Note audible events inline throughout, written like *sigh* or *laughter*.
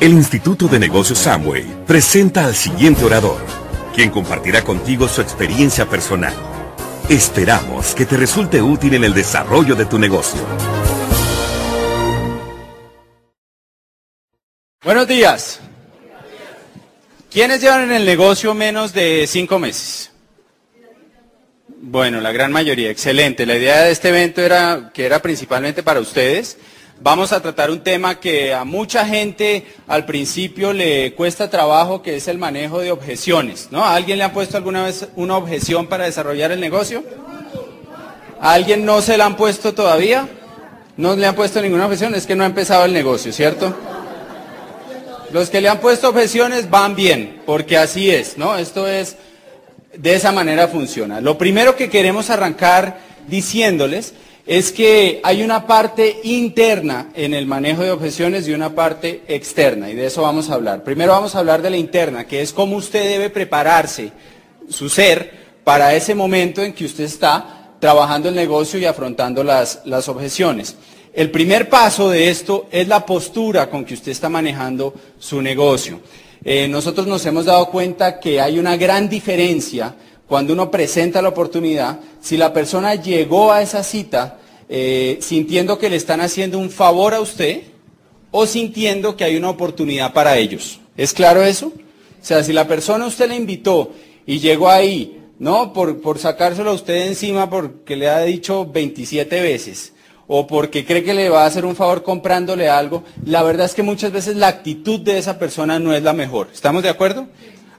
El Instituto de Negocios Samway presenta al siguiente orador, quien compartirá contigo su experiencia personal. Esperamos que te resulte útil en el desarrollo de tu negocio. Buenos días. ¿Quiénes llevan en el negocio menos de cinco meses? Bueno, la gran mayoría, excelente. La idea de este evento era que era principalmente para ustedes. Vamos a tratar un tema que a mucha gente al principio le cuesta trabajo, que es el manejo de objeciones. ¿A alguien le han puesto alguna vez una objeción para desarrollar el negocio? ¿A alguien no se la han puesto todavía? ¿No le han puesto ninguna objeción? Es que no ha empezado el negocio, ¿cierto? Los que le han puesto objeciones van bien, porque así es, ¿no? Esto es, de esa manera funciona. Lo primero que queremos arrancar diciéndoles es que hay una parte interna en el manejo de objeciones y una parte externa, y de eso vamos a hablar. Primero vamos a hablar de la interna, que es cómo usted debe prepararse, su ser, para ese momento en que usted está trabajando el negocio y afrontando las, las objeciones. El primer paso de esto es la postura con que usted está manejando su negocio. Eh, nosotros nos hemos dado cuenta que hay una gran diferencia cuando uno presenta la oportunidad, si la persona llegó a esa cita eh, sintiendo que le están haciendo un favor a usted o sintiendo que hay una oportunidad para ellos. ¿Es claro eso? O sea, si la persona usted le invitó y llegó ahí, ¿no? Por, por sacárselo a usted encima porque le ha dicho 27 veces o porque cree que le va a hacer un favor comprándole algo, la verdad es que muchas veces la actitud de esa persona no es la mejor. ¿Estamos de acuerdo?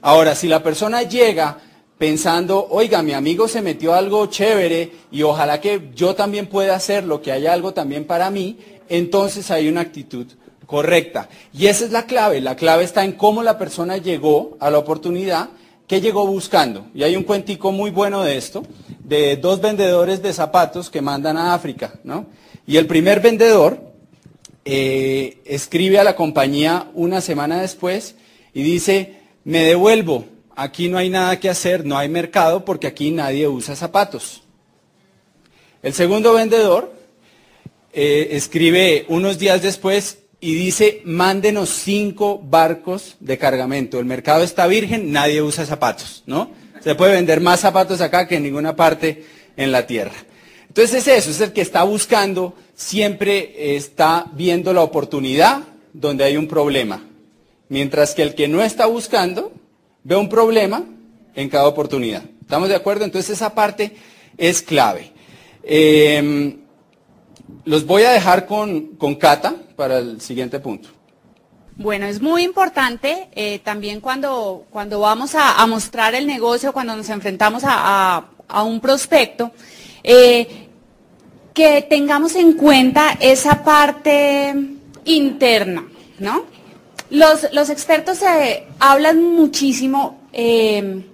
Ahora, si la persona llega pensando, oiga, mi amigo se metió algo chévere y ojalá que yo también pueda hacerlo, que haya algo también para mí, entonces hay una actitud correcta. Y esa es la clave. La clave está en cómo la persona llegó a la oportunidad, que llegó buscando. Y hay un cuentico muy bueno de esto, de dos vendedores de zapatos que mandan a África, ¿no? Y el primer vendedor eh, escribe a la compañía una semana después y dice, me devuelvo, aquí no hay nada que hacer, no hay mercado porque aquí nadie usa zapatos. El segundo vendedor eh, escribe unos días después y dice, mándenos cinco barcos de cargamento. El mercado está virgen, nadie usa zapatos, ¿no? Se puede vender más zapatos acá que en ninguna parte en la tierra. Entonces es eso, es el que está buscando, siempre está viendo la oportunidad donde hay un problema. Mientras que el que no está buscando ve un problema en cada oportunidad. ¿Estamos de acuerdo? Entonces esa parte es clave. Em, los voy a dejar con, con, Cata para el siguiente punto. Bueno, es muy importante eh, también cuando, cuando vamos a, mostrar el negocio, cuando nos enfrentamos a, un prospecto, eh, que tengamos en cuenta esa parte interna, ¿no? Los, expertos hablan muchísimo eh,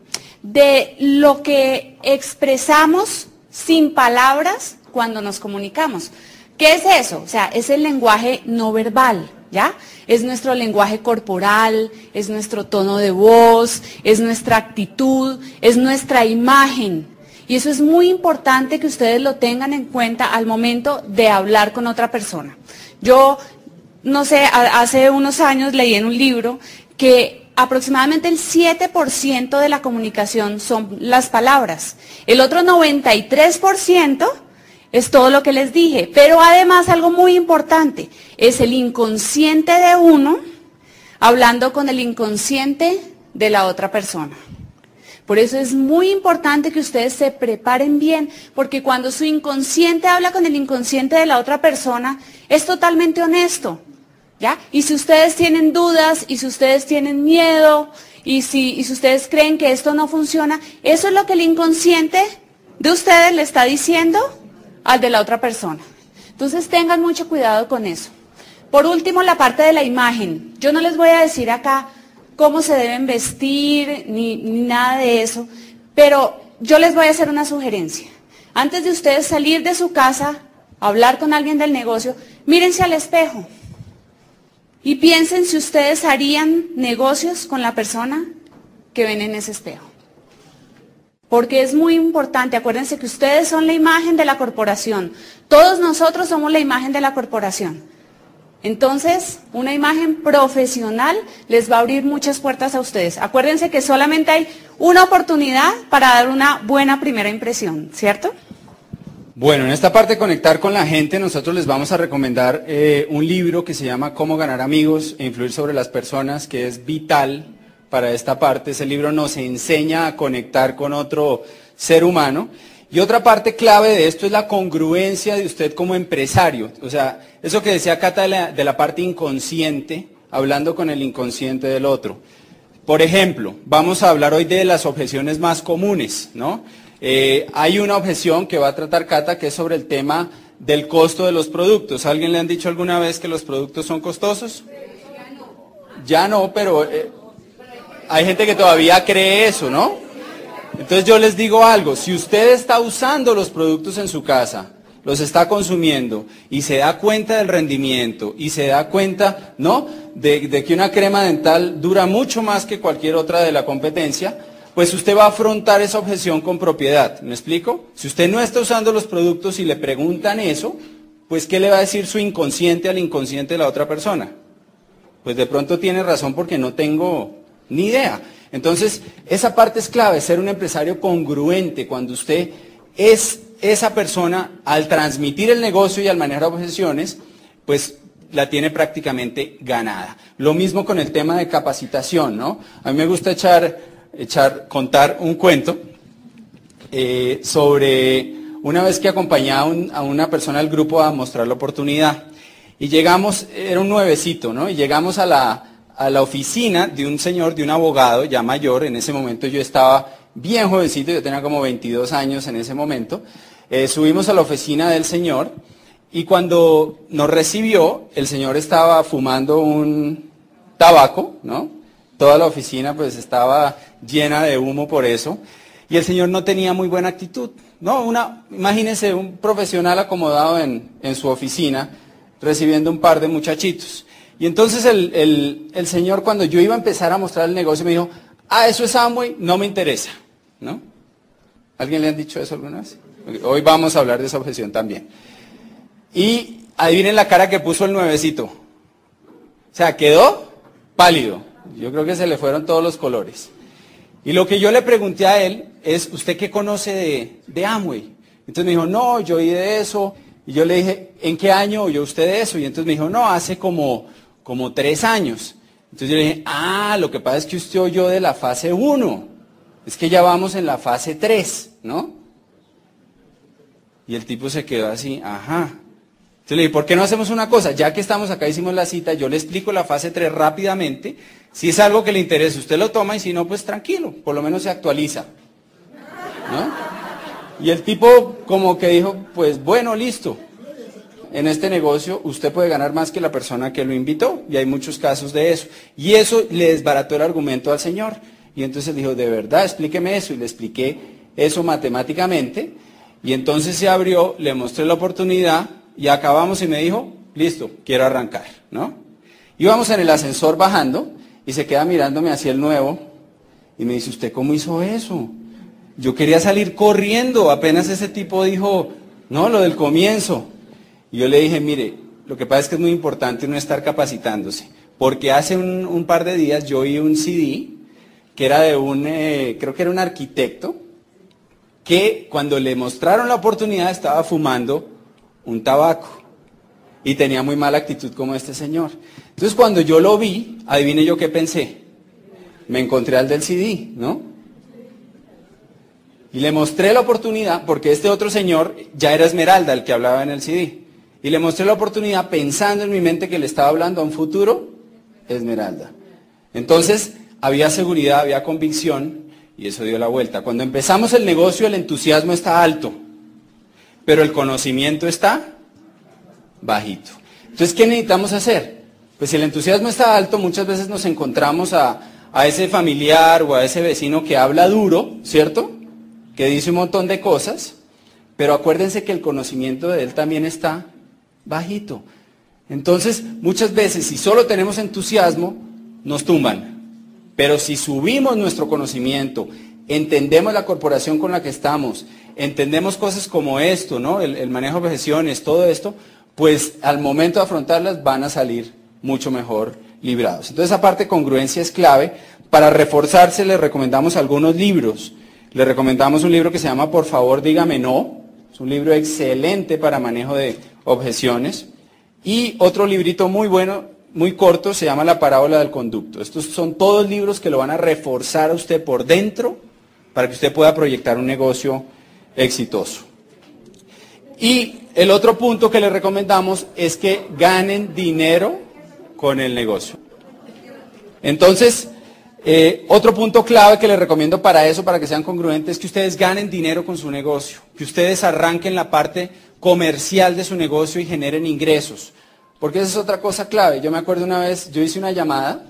de lo que expresamos sin palabras cuando nos comunicamos. ¿Qué es eso? O sea, es el lenguaje no verbal, ¿ya? Es nuestro lenguaje corporal, es nuestro tono de voz, es nuestra actitud, es nuestra imagen. Y eso es muy importante que ustedes lo tengan en cuenta al momento de hablar con otra persona. Yo no sé, hace unos años leí en un libro que aproximadamente el 7% de la comunicación son las palabras. El otro 93% es todo lo que les dije. Pero además algo muy importante es el inconsciente de uno hablando con el inconsciente de la otra persona. Por eso es muy importante que ustedes se preparen bien, porque cuando su inconsciente habla con el inconsciente de la otra persona, es totalmente honesto. Y si ustedes tienen dudas, y si ustedes tienen miedo, y si, ustedes creen que esto no funciona, eso es lo que el inconsciente de ustedes le está diciendo al de la otra persona. Entonces tengan mucho cuidado con eso. Por último, la parte de la imagen. Yo no les voy a decir acá cómo se deben vestir, ni, ni nada de eso, pero yo les voy a hacer una sugerencia. Antes de ustedes salir de su casa, hablar con alguien del negocio, mírense al espejo. Y piensen si ustedes harían negocios con la persona que ven en ese espejo. Porque es muy importante, acuérdense que ustedes son la imagen de la corporación. Todos nosotros somos la imagen de la corporación. Entonces, una imagen profesional les va a abrir muchas puertas a ustedes. Acuérdense que solamente hay una oportunidad para dar una buena primera impresión, ¿cierto? Bueno, en esta parte de conectar con la gente, nosotros les vamos a recomendar eh, un libro que se llama Cómo ganar amigos e influir sobre las personas, que es vital para esta parte. Ese libro nos enseña a conectar con otro ser humano. Y otra parte clave de esto es la congruencia de usted como empresario. O sea, eso que decía Cata de la, de la parte inconsciente, hablando con el inconsciente del otro. Por ejemplo, vamos a hablar hoy de las objeciones más comunes, ¿no? Eh, hay una objeción que va a tratar Cata que es sobre el tema del costo de los productos. ¿Alguien le han dicho alguna vez que los productos son costosos? Ya no, pero eh, hay gente que todavía cree eso, ¿no? Entonces yo les digo algo, si usted está usando los productos en su casa, los está consumiendo y se da cuenta del rendimiento y se da cuenta, ¿no? De, de que una crema dental dura mucho más que cualquier otra de la competencia, pues usted va a afrontar esa objeción con propiedad. ¿Me explico? Si usted no está usando los productos y le preguntan eso, pues ¿qué le va a decir su inconsciente al inconsciente de la otra persona? Pues de pronto tiene razón porque no tengo ni idea. Entonces, esa parte es clave, ser un empresario congruente cuando usted es esa persona al transmitir el negocio y al manejar objeciones, pues la tiene prácticamente ganada. Lo mismo con el tema de capacitación, ¿no? A mí me gusta echar echar, contar un cuento eh, sobre una vez que acompañaba a una persona del grupo a mostrar la oportunidad. Y llegamos, era un nuevecito, ¿no? Y llegamos a la, a la oficina de un señor, de un abogado ya mayor. En ese momento yo estaba bien jovencito, yo tenía como 22 años en ese momento. Eh, subimos a la oficina del señor y cuando nos recibió, el señor estaba fumando un tabaco, ¿no? Toda la oficina pues estaba llena de humo por eso. Y el señor no tenía muy buena actitud. No, una, imagínense un profesional acomodado en, su oficina recibiendo un par de muchachitos. Y entonces el, señor cuando yo iba a empezar a mostrar el negocio me dijo, ah, eso es Amway, no me interesa. ¿No? ¿Alguien le han dicho eso alguna vez? Hoy vamos a hablar de esa objeción también. Y adivinen la cara que puso el nuevecito. O sea, quedó pálido. Yo creo que se le fueron todos los colores. Y lo que yo le pregunté a él es, ¿usted qué conoce de, de Amway? Entonces me dijo, no, yo oí de eso. Y yo le dije, ¿en qué año oyó usted de eso? Y entonces me dijo, no, hace como, como tres años. Entonces yo le dije, ah, lo que pasa es que usted oyó de la fase 1. Es que ya vamos en la fase 3, ¿no? Y el tipo se quedó así, ajá. Entonces le dije, ¿por qué no hacemos una cosa? Ya que estamos acá, hicimos la cita, yo le explico la fase 3 rápidamente si es algo que le interesa, usted lo toma y si no, pues tranquilo, por lo menos se actualiza. Y el tipo como que dijo, pues bueno, listo. En este negocio usted puede ganar más que la persona que lo invitó y hay muchos casos de eso. Y eso le desbarató el argumento al señor. Y entonces dijo, de verdad, explíqueme eso. Y le expliqué eso matemáticamente. Y entonces se abrió, le mostré la oportunidad y acabamos y me dijo, listo, quiero arrancar. ¿no? Íbamos en el ascensor bajando y se queda mirándome hacia el nuevo y me dice, ¿usted cómo hizo eso? Yo quería salir corriendo, apenas ese tipo dijo, no, lo del comienzo. Y yo le dije, mire, lo que pasa es que es muy importante no estar capacitándose, porque hace un, par de días yo oí un CD que era de un, eh, creo que era un arquitecto, que cuando le mostraron la oportunidad estaba fumando un tabaco y tenía muy mala actitud como este señor. Entonces cuando yo lo vi, adivine yo qué pensé. Me encontré al del CD, ¿no? Y le mostré la oportunidad, porque este otro señor ya era Esmeralda, el que hablaba en el CD. Y le mostré la oportunidad pensando en mi mente que le estaba hablando a un futuro Esmeralda. Entonces había seguridad, había convicción y eso dio la vuelta. Cuando empezamos el negocio el entusiasmo está alto, pero el conocimiento está bajito. Entonces, ¿qué necesitamos hacer? Pues si el entusiasmo está alto, muchas veces nos encontramos a, ese familiar o a ese vecino que habla duro, ¿cierto? Que dice un montón de cosas, pero acuérdense que el conocimiento de él también está bajito. Entonces, muchas veces, si solo tenemos entusiasmo, nos tumban. Pero si subimos nuestro conocimiento, entendemos la corporación con la que estamos, entendemos cosas como esto, ¿no? El, el manejo de objeciones, todo esto, pues al momento de afrontarlas van a salir mucho mejor librados. Entonces, esa parte de congruencia es clave. Para reforzarse, les recomendamos algunos libros. Les recomendamos un libro que se llama Por favor, dígame no. Es un libro excelente para manejo de objeciones. Y otro librito muy bueno, muy corto, se llama La parábola del conducto. Estos son todos libros que lo van a reforzar a usted por dentro para que usted pueda proyectar un negocio exitoso. Y el otro punto que le recomendamos es que ganen dinero con el negocio. Entonces, eh, otro punto clave que les recomiendo para eso, para que sean congruentes, es que ustedes ganen dinero con su negocio, que ustedes arranquen la parte comercial de su negocio y generen ingresos. Porque esa es otra cosa clave. Yo me acuerdo una vez, yo hice una llamada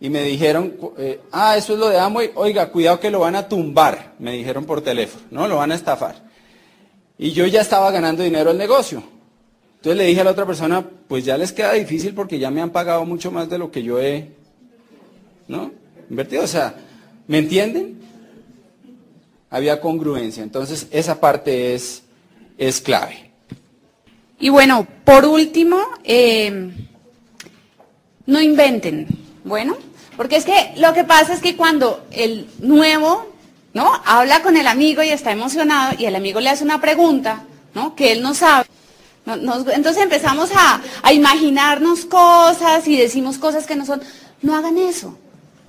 y me dijeron, eh, ah, eso es lo de Amway, oiga, cuidado que lo van a tumbar, me dijeron por teléfono, ¿no? Lo van a estafar. Y yo ya estaba ganando dinero al negocio. Entonces le dije a la otra persona, pues ya les queda difícil porque ya me han pagado mucho más de lo que yo he ¿no? invertido. O sea, ¿me entienden? Había congruencia. Entonces esa parte es, es clave. Y bueno, por último, eh, no inventen. Bueno, porque es que lo que pasa es que cuando el nuevo ¿no? Habla con el amigo y está emocionado y el amigo le hace una pregunta, ¿no? Que él no sabe. entonces empezamos a, a, imaginarnos cosas y decimos cosas que no son. No hagan eso.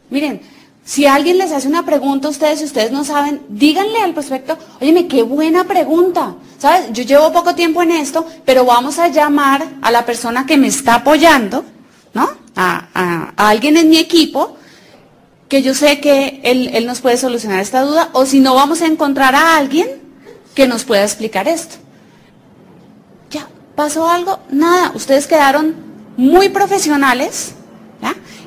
Miren, si alguien les hace una pregunta a ustedes y ustedes no saben, díganle al prospecto, óyeme, qué buena pregunta. ¿Sabes? Yo llevo poco tiempo en esto, pero vamos a llamar a la persona que me está apoyando, ¿no? a, a alguien en mi equipo que yo sé que él, nos puede solucionar esta duda, o si no, vamos a encontrar a alguien que nos pueda explicar esto. Ya, ¿pasó algo? Nada, ustedes quedaron muy profesionales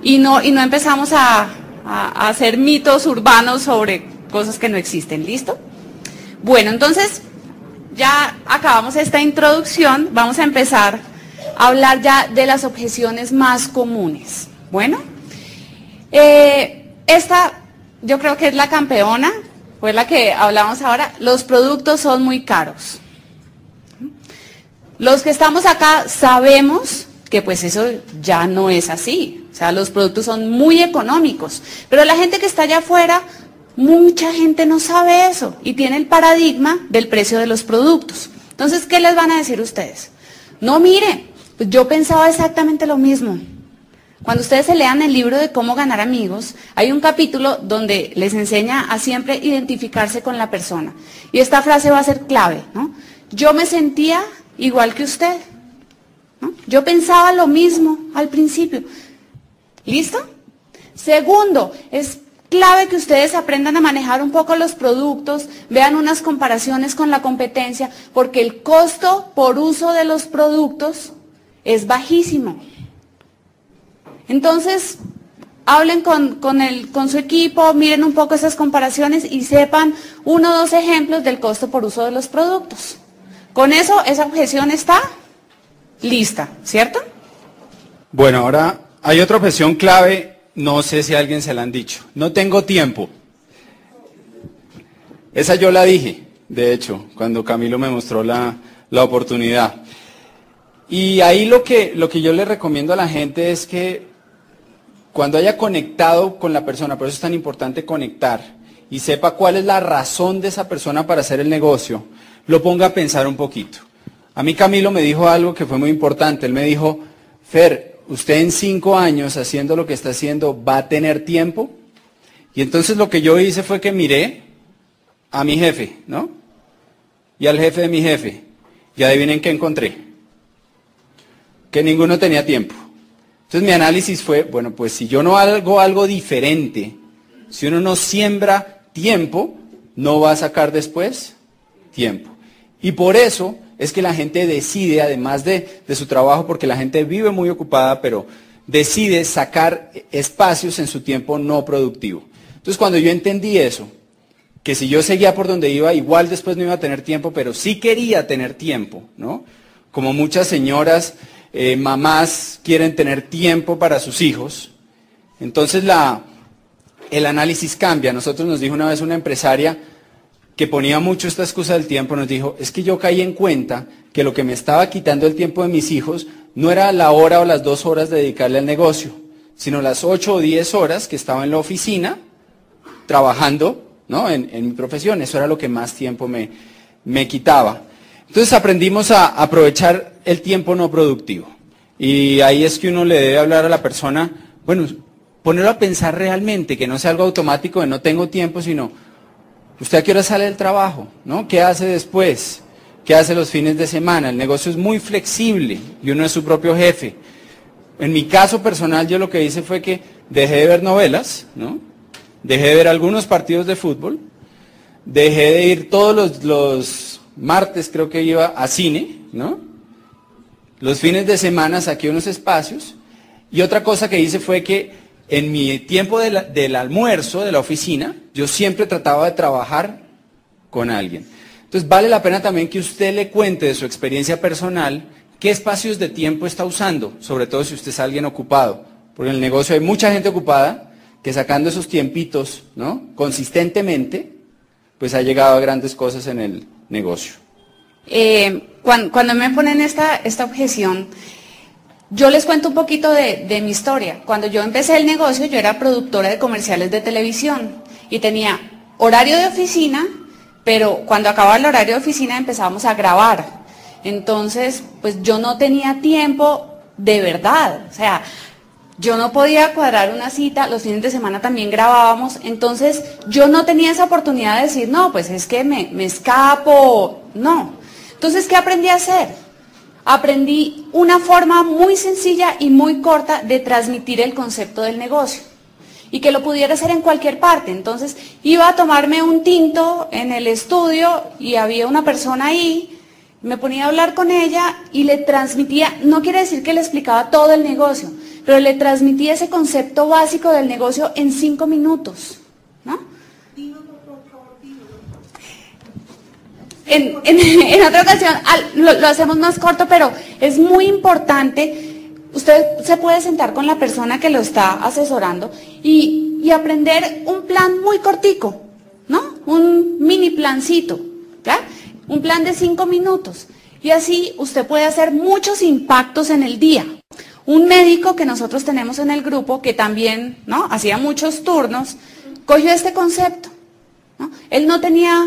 y, no, y no empezamos a, a hacer mitos urbanos sobre cosas que no existen, ¿listo? Bueno, entonces ya acabamos esta introducción, vamos a empezar a hablar ya de las objeciones más comunes. Bueno, eh, esta yo creo que es la campeona, fue la que hablamos ahora. Los productos son muy caros. Los que estamos acá sabemos que pues eso ya no es así. O sea, los productos son muy económicos. Pero la gente que está allá afuera, mucha gente no sabe eso y tiene el paradigma del precio de los productos. Entonces, ¿qué les van a decir ustedes? No, mire, pues yo pensaba exactamente lo mismo. Cuando ustedes se lean el libro de cómo ganar amigos, hay un capítulo donde les enseña a siempre identificarse con la persona. Y esta frase va a ser clave, ¿no? Yo me sentía igual que usted. Yo pensaba lo mismo al principio. ¿Listo? Segundo, es clave que ustedes aprendan a manejar un poco los productos, vean unas comparaciones con la competencia, porque el costo por uso de los productos es bajísimo. Entonces, hablen con, su equipo, miren un poco esas comparaciones y sepan uno o dos ejemplos del costo por uso de los productos. Con eso, esa objeción está lista, ¿cierto? Bueno, ahora hay otra objeción clave, no sé si alguien se la han dicho. No tengo tiempo. Esa yo la dije, de hecho, cuando Camilo me mostró la, la oportunidad. Y ahí lo que, lo que yo le recomiendo a la gente es que cuando haya conectado con la persona, por eso es tan importante conectar, y sepa cuál es la razón de esa persona para hacer el negocio, lo ponga a pensar un poquito. A mí Camilo me dijo algo que fue muy importante. Él me dijo, Fer, usted en cinco años haciendo lo que está haciendo va a tener tiempo. Y entonces lo que yo hice fue que miré a mi jefe, ¿no? Y al jefe de mi jefe. Y adivinen qué encontré. Que ninguno tenía tiempo. Entonces mi análisis fue, bueno, pues si yo no hago algo diferente, si uno no siembra tiempo, no va a sacar después tiempo. Y por eso es que la gente decide, además de, de su trabajo, porque la gente vive muy ocupada, pero decide sacar espacios en su tiempo no productivo. Entonces cuando yo entendí eso, que si yo seguía por donde iba, igual después no iba a tener tiempo, pero sí quería tener tiempo, ¿no? Como muchas señoras eh, mamás quieren tener tiempo para sus hijos. Entonces el análisis cambia. Nosotros nos dijo una vez una empresaria, que ponía mucho esta excusa del tiempo, nos dijo, es que yo caí en cuenta que lo que me estaba quitando el tiempo de mis hijos no era la hora o las dos horas de dedicarle al negocio, sino las ocho o diez horas que estaba en la oficina trabajando ¿no? en, mi profesión. Eso era lo que más tiempo me, me quitaba. Entonces aprendimos a aprovechar el tiempo no productivo. Y ahí es que uno le debe hablar a la persona, bueno, ponerlo a pensar realmente, que no sea algo automático de no tengo tiempo, sino, ¿usted a qué hora sale del trabajo? ¿No? ¿Qué hace después? ¿Qué hace los fines de semana? El negocio es muy flexible y uno es su propio jefe. En mi caso personal yo lo que hice fue que dejé de ver novelas, ¿no? Dejé de ver algunos partidos de fútbol, dejé de ir todos los, los martes, creo que iba a cine, ¿no? Los fines de semana saqué unos espacios y otra cosa que hice fue que en mi tiempo del almuerzo de la oficina, yo siempre trataba de trabajar con alguien. Entonces vale la pena también que usted le cuente de su experiencia personal qué espacios de tiempo está usando, sobre todo si usted es alguien ocupado. Porque en el negocio hay mucha gente ocupada que sacando esos tiempitos, ¿no? Consistentemente, pues ha llegado a grandes cosas en el negocio. Eh, cuando, me ponen esta, esta objeción, yo les cuento un poquito de, de, mi historia. Cuando yo empecé el negocio, yo era productora de comerciales de televisión y tenía horario de oficina, pero cuando acababa el horario de oficina empezábamos a grabar. Entonces, pues yo no tenía tiempo de verdad. O sea, yo no podía cuadrar una cita, los fines de semana también grabábamos, entonces yo no tenía esa oportunidad de decir, no, pues es que me, me escapo, no. Entonces, ¿qué aprendí a hacer? Aprendí una forma muy sencilla y muy corta de transmitir el concepto del negocio y que lo pudiera hacer en cualquier parte. Entonces, iba a tomarme un tinto en el estudio y había una persona ahí, me ponía a hablar con ella y le transmitía, no quiere decir que le explicaba todo el negocio, pero le transmitía ese concepto básico del negocio en cinco minutos. ¿no? *laughs* En, otra ocasión lo, hacemos más corto, pero es muy importante. Usted se puede sentar con la persona que lo está asesorando y, aprender un plan muy cortico, ¿no? Un mini plancito, ¿ya? Un plan de cinco minutos. Y así usted puede hacer muchos impactos en el día. Un médico que nosotros tenemos en el grupo, que también ¿no? hacía muchos turnos, cogió este concepto. Él no tenía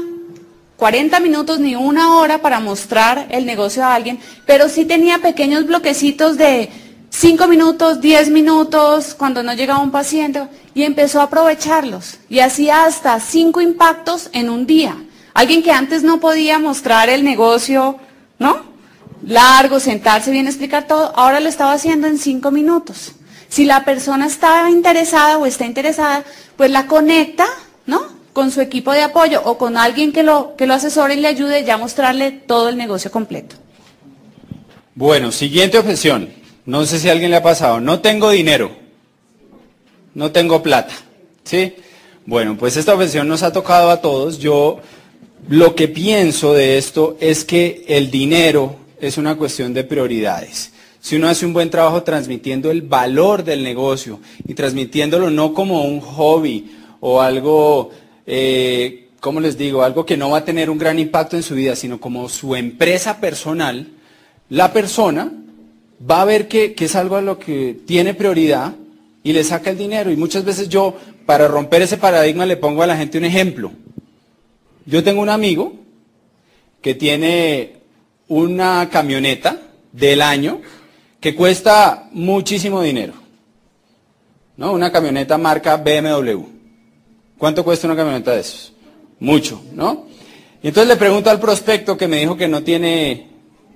40 minutos ni una hora para mostrar el negocio a alguien, pero sí tenía pequeños bloquecitos de 5 minutos, 10 minutos, cuando no llegaba un paciente, y empezó a aprovecharlos. Y hacía hasta 5 impactos en un día. Alguien que antes no podía mostrar el negocio, ¿no? Largo, sentarse bien, explicar todo, ahora lo estaba haciendo en 5 minutos. Si la persona está interesada o está interesada, pues la conecta. Con su equipo de apoyo o con alguien que lo, que lo asesore y le ayude ya a mostrarle todo el negocio completo. Bueno, siguiente objeción. No sé si a alguien le ha pasado. No tengo dinero. No tengo plata. ¿Sí? Bueno, pues esta objeción nos ha tocado a todos. Yo lo que pienso de esto es que el dinero es una cuestión de prioridades. Si uno hace un buen trabajo transmitiendo el valor del negocio y transmitiéndolo no como un hobby o algo eh, ¿cómo les digo? Algo que no va a tener un gran impacto en su vida, sino como su empresa personal, la persona va a ver que, es algo a lo que tiene prioridad y le saca el dinero. Y muchas veces yo, para romper ese paradigma, le pongo a la gente un ejemplo. Yo tengo un amigo que tiene una camioneta del año que cuesta muchísimo dinero. ¿no? Una camioneta marca BMW. ¿Cuánto cuesta una camioneta de esos? Mucho, ¿no? Y entonces le pregunto al prospecto que me dijo que no tiene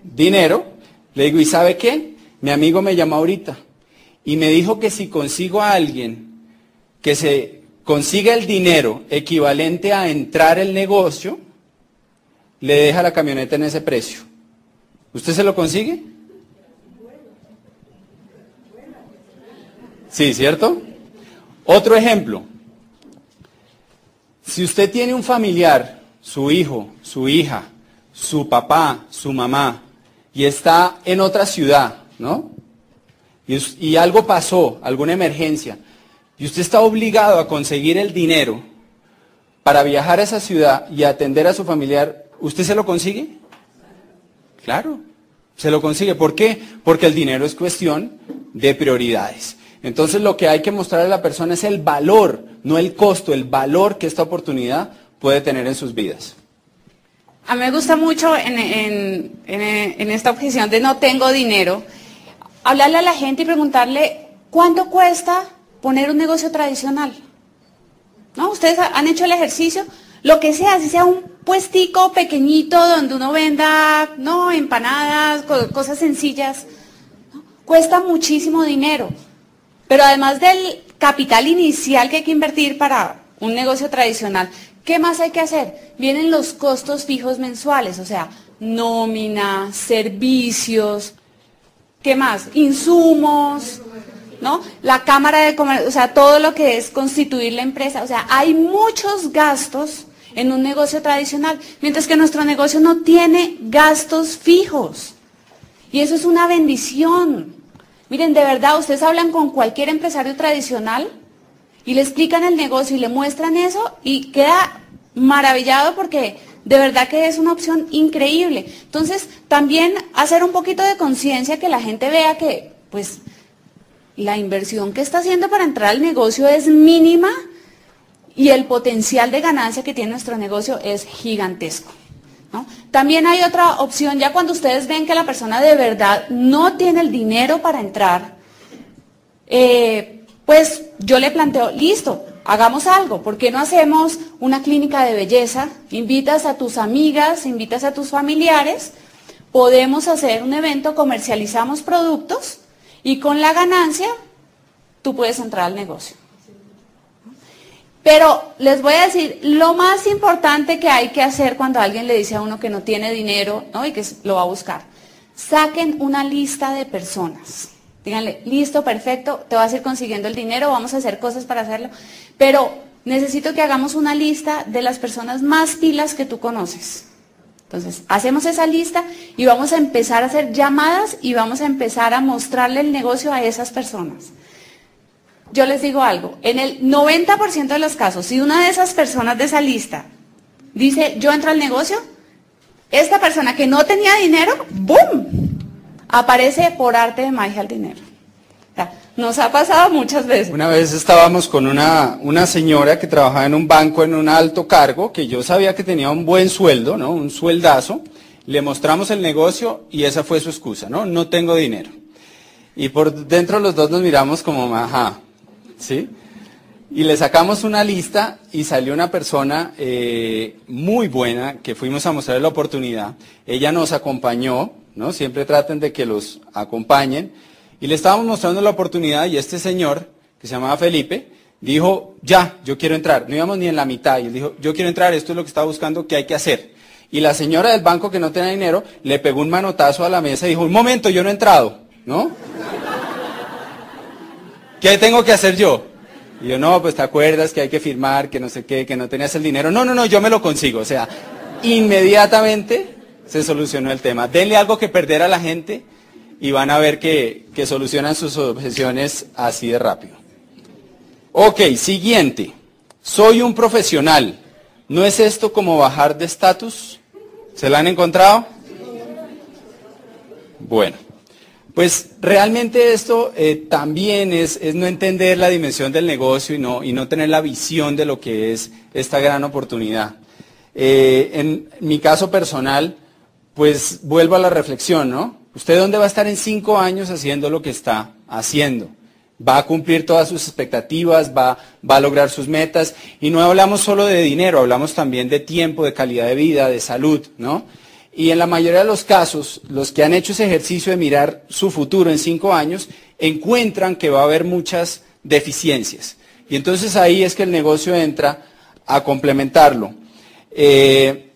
dinero, le digo, ¿y sabe qué? Mi amigo me llamó ahorita y me dijo que si consigo a alguien que se consiga el dinero equivalente a entrar el negocio, le deja la camioneta en ese precio. ¿Usted se lo consigue? Sí, ¿cierto? Otro ejemplo. Si usted tiene un familiar, su hijo, su hija, su papá, su mamá, y está en otra ciudad, ¿no? Y, algo pasó, alguna emergencia, y usted está obligado a conseguir el dinero, para viajar a esa ciudad y atender a su familiar, ¿usted se lo consigue? Claro, se lo consigue. ¿Por qué? Porque el dinero es cuestión de prioridades. Entonces lo que hay que mostrarle a la persona es el valor, no el costo, el valor que esta oportunidad puede tener en sus vidas. A mí me gusta mucho en, esta objeción de no tengo dinero, hablarle a la gente y preguntarle cuánto cuesta poner un negocio tradicional. ¿No? Ustedes han hecho el ejercicio, lo que sea, si sea un puestico pequeñito donde uno venda, no, empanadas, cosas sencillas, cuesta muchísimo dinero. Pero además del capital inicial que hay que invertir para un negocio tradicional, ¿qué más hay que hacer? Vienen los costos fijos mensuales, o sea, nómina, servicios, ¿qué más? Insumos, ¿no? La cámara de comercio, o sea, todo lo que es constituir la empresa, o sea, hay muchos gastos en un negocio tradicional, mientras que nuestro negocio no tiene gastos fijos. Y eso es una bendición. Miren, de verdad, ustedes hablan con cualquier empresario tradicional y le explican el negocio y le muestran eso y queda maravillado porque de verdad que es una opción increíble. Entonces, también hacer un poquito de conciencia que la gente vea que, pues, la inversión que está haciendo para entrar al negocio es mínima y el potencial de ganancia que tiene nuestro negocio es gigantesco. También hay otra opción, ya cuando ustedes ven que la persona de verdad no tiene el dinero para entrar, eh, pues yo le planteo, listo, hagamos algo, ¿por qué no hacemos una clínica de belleza? Invitas a tus amigas, invitas a tus familiares, podemos hacer un evento, comercializamos productos y con la ganancia tú puedes entrar al negocio. Pero les voy a decir, lo más importante que hay que hacer cuando alguien le dice a uno que no tiene dinero ¿no? y que lo va a buscar, saquen una lista de personas. Díganle, listo, perfecto, te vas a ir consiguiendo el dinero, vamos a hacer cosas para hacerlo. Pero necesito que hagamos una lista de las personas más pilas que tú conoces. Entonces, hacemos esa lista y vamos a empezar a hacer llamadas y vamos a empezar a mostrarle el negocio a esas personas yo les digo algo, en el 90% de los casos, si una de esas personas de esa lista dice, yo entro al negocio, esta persona que no tenía dinero, ¡boom! Aparece por arte de magia el dinero. nos ha pasado muchas veces. Una vez estábamos con una, una señora que trabajaba en un banco en un alto cargo, que yo sabía que tenía un buen sueldo, ¿no? Un sueldazo. Le mostramos el negocio y esa fue su excusa, ¿no? No tengo dinero. Y por dentro los dos nos miramos como, ajá, ¿sí? Y le sacamos una lista y salió una persona eh, muy buena que fuimos a mostrarle la oportunidad. Ella nos acompañó, ¿no? Siempre traten de que los acompañen. Y le estábamos mostrando la oportunidad y este señor, que se llamaba Felipe, dijo, ya, yo quiero entrar. No íbamos ni en la mitad. Y él dijo, yo quiero entrar, esto es lo que estaba buscando, ¿qué hay que hacer? Y la señora del banco que no tenía dinero le pegó un manotazo a la mesa y dijo, un momento, yo no he entrado, ¿no? ¿Qué tengo que hacer yo? Y yo, no, pues te acuerdas que hay que firmar, que no sé qué, que no tenías el dinero. No, no, no, yo me lo consigo. O sea, inmediatamente se solucionó el tema. Denle algo que perder a la gente y van a ver que, que solucionan sus objeciones así de rápido. Ok, siguiente. Soy un profesional. ¿No es esto como bajar de estatus? ¿Se la han encontrado? Bueno. Pues realmente esto eh, también es, no entender la dimensión del negocio y no, y no tener la visión de lo que es esta gran oportunidad. Eh, en mi caso personal, pues vuelvo a la reflexión, ¿no? ¿Usted dónde va a estar en cinco años haciendo lo que está haciendo? ¿Va a cumplir todas sus expectativas? ¿Va, va a lograr sus metas? Y no hablamos solo de dinero, hablamos también de tiempo, de calidad de vida, de salud, ¿no? Y en la mayoría de los casos, los que han hecho ese ejercicio de mirar su futuro en cinco años, encuentran que va a haber muchas deficiencias. Y entonces ahí es que el negocio entra a complementarlo. Eh,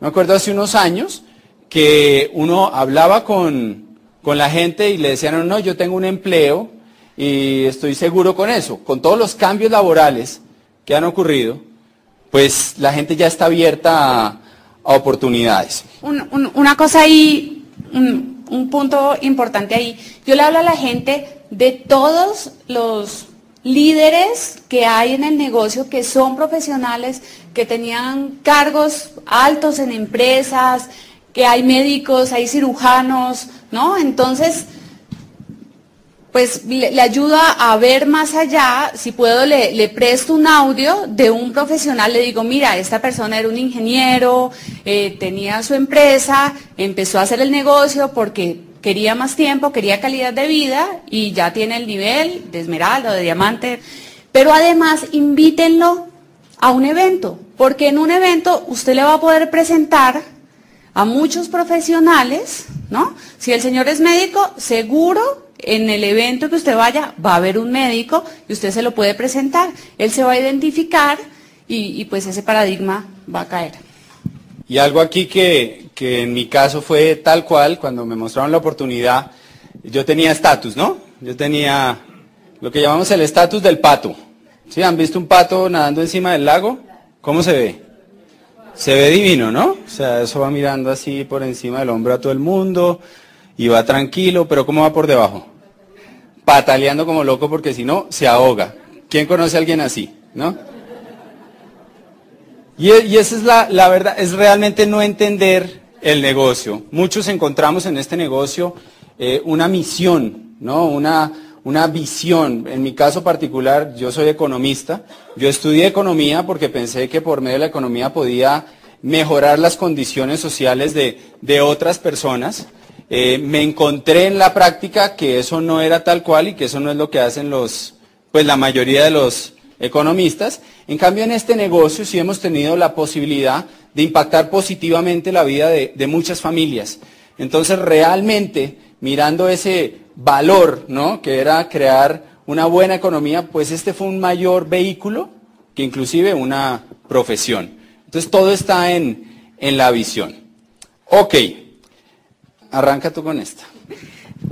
me acuerdo hace unos años que uno hablaba con, con la gente y le decían, no, yo tengo un empleo y estoy seguro con eso. Con todos los cambios laborales que han ocurrido, pues la gente ya está abierta a oportunidades. una cosa ahí, un, punto importante ahí. Yo le hablo a la gente de todos los líderes que hay en el negocio que son profesionales, que tenían cargos altos en empresas, que hay médicos, hay cirujanos, ¿no? Entonces, pues le, ayuda a ver más allá, si puedo le, presto un audio de un profesional, le digo, mira, esta persona era un ingeniero, eh, tenía su empresa, empezó a hacer el negocio porque quería más tiempo, quería calidad de vida y ya tiene el nivel de esmeralda o de diamante. Pero además invítenlo a un evento, porque en un evento usted le va a poder presentar a muchos profesionales, ¿no? Si el señor es médico, seguro en el evento que usted vaya va a haber un médico y usted se lo puede presentar. Él se va a identificar y, pues ese paradigma va a caer. Y algo aquí que, que en mi caso fue tal cual, cuando me mostraron la oportunidad, yo tenía estatus, ¿no? Yo tenía lo que llamamos el estatus del pato. ¿Sí? ¿Han visto un pato nadando encima del lago? ¿Cómo se ve? Se ve divino, ¿no? O sea, eso va mirando así por encima del hombro a todo el mundo y va tranquilo, pero ¿cómo va por debajo? Pataleando como loco porque si no, se ahoga. ¿Quién conoce a alguien así? ¿No? Y, esa es la, la verdad, es realmente no entender el negocio. Muchos encontramos en este negocio eh, una misión, ¿no? Una, una visión. En mi caso particular, yo soy economista. Yo estudié economía porque pensé que por medio de la economía podía mejorar las condiciones sociales de, de otras personas. Eh, me encontré en la práctica que eso no era tal cual y que eso no es lo que hacen los, pues la mayoría de los economistas. En cambio, en este negocio sí hemos tenido la posibilidad de impactar positivamente la vida de, muchas familias. Entonces, realmente, mirando ese valor, ¿no? Que era crear una buena economía, pues este fue un mayor vehículo que inclusive una profesión. Entonces, todo está en, en la visión. Ok, arranca tú con esta.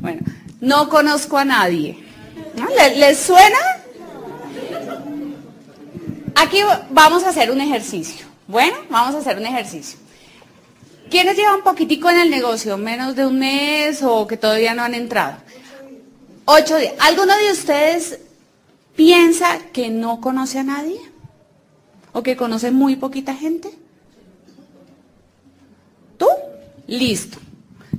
Bueno, no conozco a nadie. ¿Les suena? Aquí vamos a hacer un ejercicio. Bueno, vamos a hacer un ejercicio. ¿Quiénes llevan poquitico en el negocio? ¿Menos de un mes o que todavía no han entrado? Ocho días. ¿Alguno de ustedes piensa que no conoce a nadie? ¿O que conoce muy poquita gente? ¿Tú? Listo.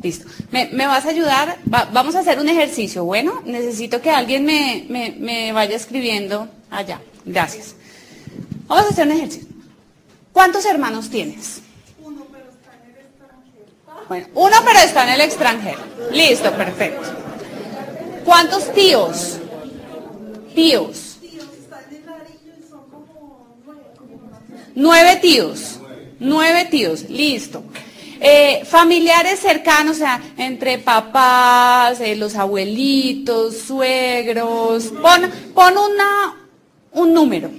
Listo. ¿Me, vas a ayudar? vamos a hacer un ejercicio. Bueno, necesito que alguien me, me vaya escribiendo allá. Gracias. Vamos a hacer un ejercicio. ¿Cuántos hermanos tienes? Uno, pero está en el extranjero. Bueno, uno, pero está en el extranjero. Listo, perfecto. ¿Cuántos tíos? Tíos. Nueve tíos. Nueve tíos, listo. Eh, familiares cercanos, o sea, entre papás, eh, los abuelitos, suegros. Pon, pon una, un número.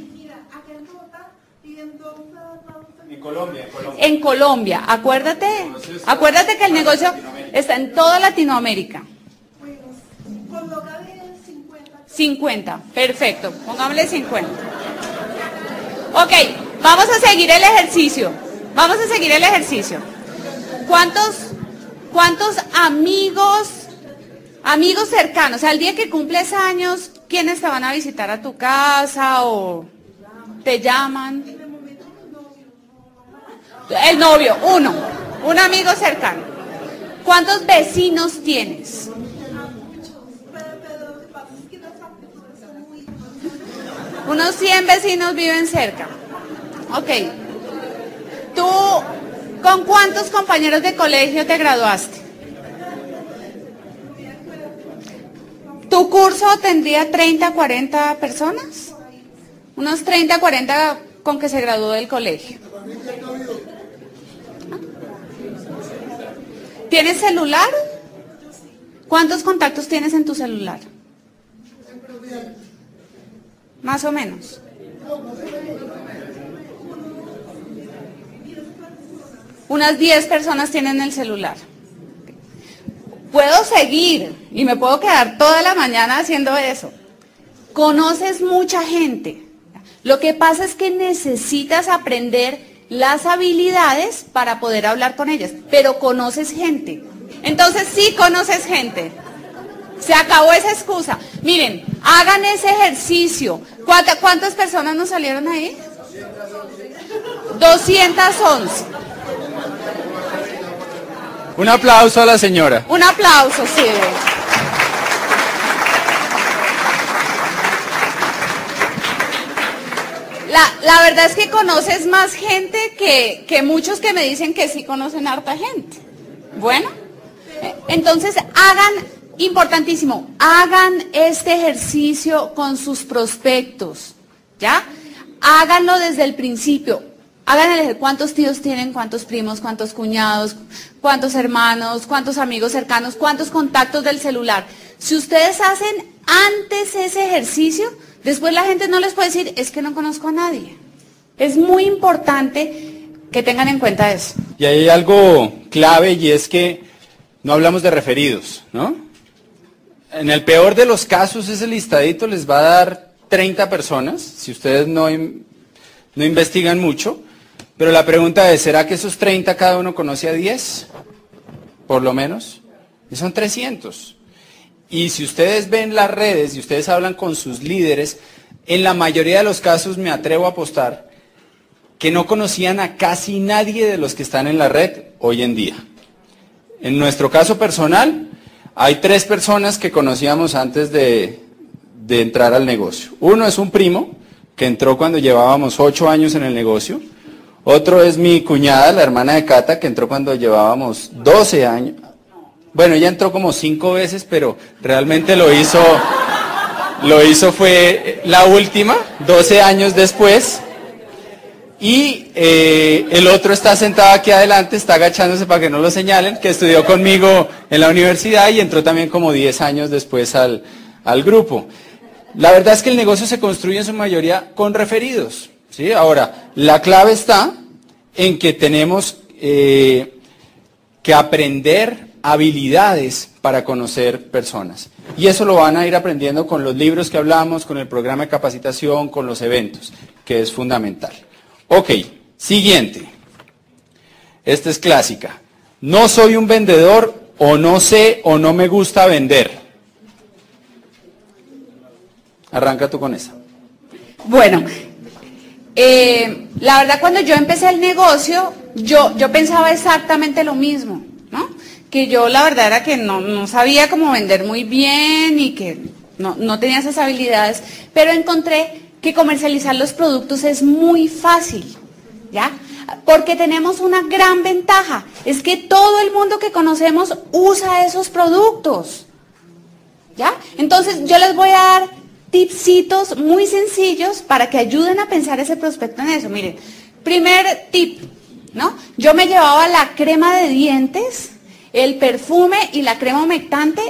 Colombia, en Colombia. acuérdate, acuérdate que el negocio está en toda Latinoamérica. 50, perfecto, pongámosle 50. Ok, vamos a seguir el ejercicio. Vamos a seguir el ejercicio. ¿Cuántos, cuántos amigos, amigos cercanos, al día que cumples años, quiénes te van a visitar a tu casa o te llaman? El novio, uno. Un amigo cercano. ¿Cuántos vecinos tienes? Unos 100 vecinos viven cerca. Ok. ¿Tú con cuántos compañeros de colegio te graduaste? ¿Tu curso tendría 30, 40 personas? Unos 30, 40 con que se graduó del colegio. ¿Tienes celular? ¿Cuántos contactos tienes en tu celular? Más o menos. Unas 10 personas tienen el celular. Puedo seguir y me puedo quedar toda la mañana haciendo eso. Conoces mucha gente. Lo que pasa es que necesitas aprender las habilidades para poder hablar con ellas, pero conoces gente. Entonces sí conoces gente. Se acabó esa excusa. Miren, hagan ese ejercicio. ¿Cuántas, personas nos salieron ahí? 211. Un aplauso a la señora. Un aplauso, sí. La, verdad es que conoces más gente que, que muchos que me dicen que sí conocen harta gente. Bueno, entonces hagan importantísimo, hagan este ejercicio con sus prospectos, ¿ya? Háganlo desde el principio. Háganle cuántos tíos tienen, cuántos primos, cuántos cuñados, cuántos hermanos, cuántos amigos cercanos, cuántos contactos del celular. Si ustedes hacen antes ese ejercicio, después la gente no les puede decir, es que no conozco a nadie. Es muy importante que tengan en cuenta eso. Y hay algo clave y es que no hablamos de referidos, ¿no? En el peor de los casos, ese listadito les va a dar 30 personas, si ustedes no, no investigan mucho. Pero la pregunta es, ¿será que esos 30 cada uno conoce a 10? Por lo menos. Y son 300. Y si ustedes ven las redes y ustedes hablan con sus líderes, en la mayoría de los casos me atrevo a apostar que no conocían a casi nadie de los que están en la red hoy en día. En nuestro caso personal, hay tres personas que conocíamos antes de, entrar al negocio. Uno es un primo, que entró cuando llevábamos ocho años en el negocio. Otro es mi cuñada, la hermana de Cata, que entró cuando llevábamos 12 años. Bueno, ella entró como cinco veces, pero realmente lo hizo, lo hizo fue la última, 12 años después. Y eh, el otro está sentado aquí adelante, está agachándose para que no lo señalen, que estudió conmigo en la universidad y entró también como 10 años después al, grupo. La verdad es que el negocio se construye en su mayoría con referidos. ¿Sí? Ahora, la clave está en que tenemos eh, que aprender habilidades para conocer personas. Y eso lo van a ir aprendiendo con los libros que hablamos, con el programa de capacitación, con los eventos, que es fundamental. Ok, siguiente. Esta es clásica. No soy un vendedor o no sé o no me gusta vender. Arranca tú con esa. Bueno, eh, la verdad cuando yo empecé el negocio, yo, yo pensaba exactamente lo mismo, ¿no? Que yo la verdad era que no, no sabía cómo vender muy bien y que no, no tenía esas habilidades, pero encontré que comercializar los productos es muy fácil, ¿ya? Porque tenemos una gran ventaja, es que todo el mundo que conocemos usa esos productos, ¿ya? Entonces yo les voy a dar tipsitos muy sencillos para que ayuden a pensar ese prospecto en eso. Miren, primer tip, ¿no? Yo me llevaba la crema de dientes, el perfume y la crema humectante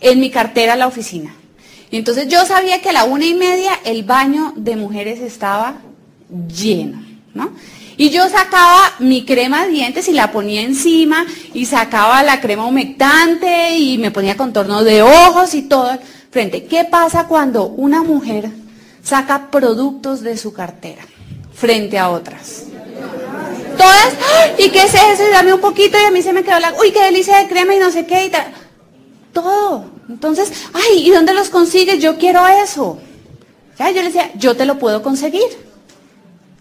en mi cartera a la oficina. Entonces yo sabía que a la una y media el baño de mujeres estaba lleno, ¿no? Y yo sacaba mi crema de dientes y la ponía encima y sacaba la crema humectante y me ponía contorno de ojos y todo frente. ¿Qué pasa cuando una mujer saca productos de su cartera frente a otras? Todas, ¿y qué es eso? Y dame un poquito y a mí se me quedó la, uy, qué delicia de crema y no sé qué. Todo. Entonces, ay, ¿y dónde los consigues? Yo quiero eso. Ya, yo le decía, yo te lo puedo conseguir.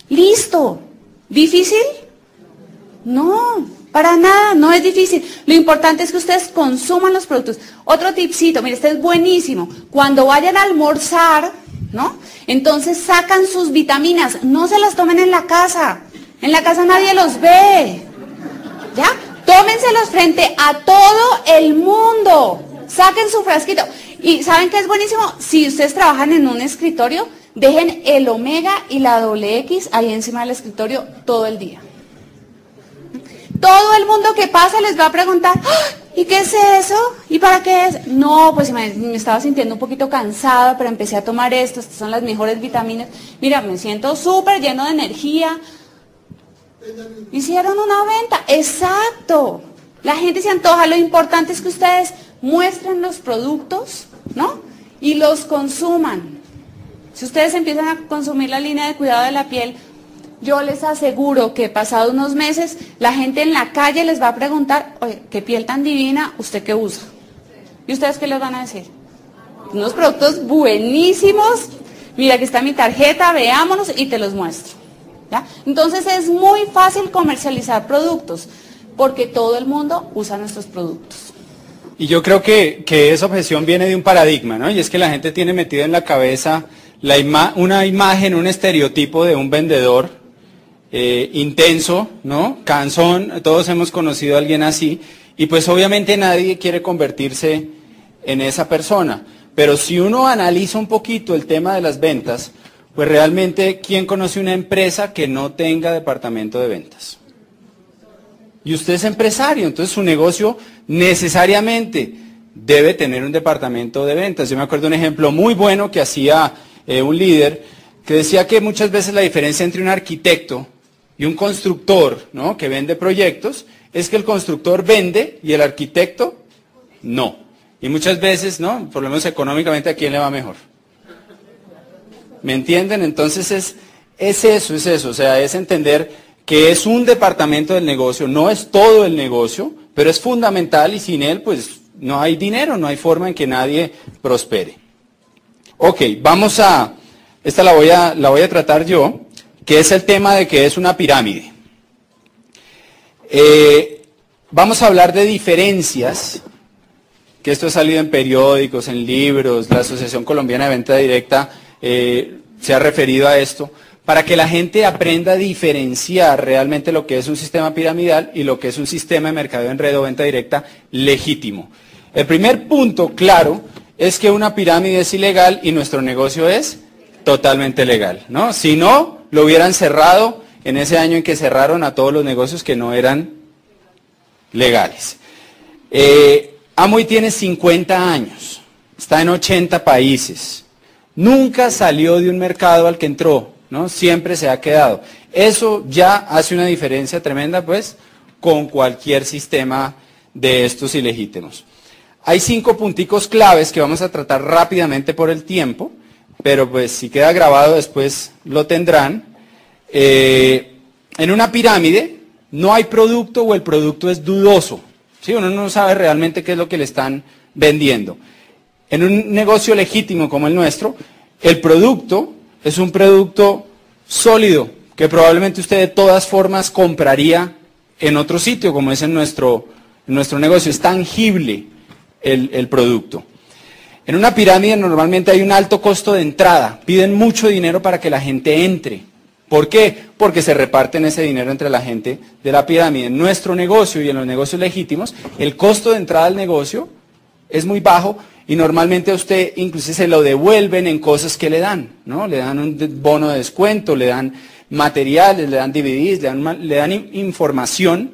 Listo. ¿Difícil? No, para nada, no es difícil. Lo importante es que ustedes consuman los productos. Otro tipcito, mire, este es buenísimo. Cuando vayan a almorzar, ¿no? Entonces sacan sus vitaminas, no se las tomen en la casa. En la casa nadie los ve. ¿Ya? Tómenselos frente a todo el mundo. Saquen su frasquito. Y ¿saben qué es buenísimo? Si ustedes trabajan en un escritorio, dejen el omega y la doble X ahí encima del escritorio todo el día. Todo el mundo que pasa les va a preguntar, ¡Ah! ¿y qué es eso? ¿Y para qué es? No, pues me, estaba sintiendo un poquito cansada, pero empecé a tomar esto, estas son las mejores vitaminas. Mira, me siento súper lleno de energía. Hicieron una venta, exacto. La gente se antoja, lo importante es que ustedes muestren los productos, ¿no? Y los consuman. Si ustedes empiezan a consumir la línea de cuidado de la piel, yo les aseguro que pasados unos meses la gente en la calle les va a preguntar, oye, qué piel tan divina, ¿usted qué usa? ¿Y ustedes qué les van a decir? Unos productos buenísimos. Mira, aquí está mi tarjeta, veámonos y te los muestro. Entonces es muy fácil comercializar productos porque todo el mundo usa nuestros productos. Y yo creo que, esa objeción viene de un paradigma, ¿no? Y es que la gente tiene metido en la cabeza una imagen, un estereotipo de un vendedor eh, intenso, ¿no? Cansón, todos hemos conocido a alguien así, y pues obviamente nadie quiere convertirse en esa persona. Pero si uno analiza un poquito el tema de las ventas, pues realmente, ¿quién conoce una empresa que no tenga departamento de ventas? Y usted es empresario, entonces su negocio necesariamente debe tener un departamento de ventas. Yo me acuerdo un ejemplo muy bueno que hacía eh, un líder que decía que muchas veces la diferencia entre un arquitecto y un constructor ¿no? que vende proyectos es que el constructor vende y el arquitecto no. Y muchas veces, ¿no? Por lo menos económicamente, ¿a quién le va mejor? ¿Me entienden? Entonces es, es eso, es eso. O sea, es entender que es un departamento del negocio, no es todo el negocio, pero es fundamental y sin él, pues no hay dinero, no hay forma en que nadie prospere. Ok, vamos a, esta la voy a, la voy a tratar yo, que es el tema de que es una pirámide. Eh, vamos a hablar de diferencias, que esto ha salido en periódicos, en libros, la Asociación Colombiana de Venta Directa eh, se ha referido a esto, para que la gente aprenda a diferenciar realmente lo que es un sistema piramidal y lo que es un sistema de mercado en red o venta directa legítimo. El primer punto claro es que una pirámide es ilegal y nuestro negocio es totalmente legal. ¿no? Si no, lo hubieran cerrado en ese año en que cerraron a todos los negocios que no eran legales. Eh, Amway tiene 50 años, está en 80 países, nunca salió de un mercado al que entró, ¿no? siempre se ha quedado. Eso ya hace una diferencia tremenda pues con cualquier sistema de estos ilegítimos. Hay cinco punticos claves que vamos a tratar rápidamente por el tiempo, pero pues si queda grabado después lo tendrán. Eh, en una pirámide no hay producto o el producto es dudoso. ¿sí? Uno no sabe realmente qué es lo que le están vendiendo. En un negocio legítimo como el nuestro, el producto es un producto sólido que probablemente usted de todas formas compraría en otro sitio, como es en nuestro, en nuestro negocio. Es tangible el, producto. En una pirámide normalmente hay un alto costo de entrada. Piden mucho dinero para que la gente entre. ¿Por qué? Porque se reparten ese dinero entre la gente de la pirámide. En nuestro negocio y en los negocios legítimos, el costo de entrada al negocio es muy bajo y normalmente a usted inclusive se lo devuelven en cosas que le dan, ¿no? Le dan un bono de descuento, le dan materiales, le dan DVDs, le dan, le dan información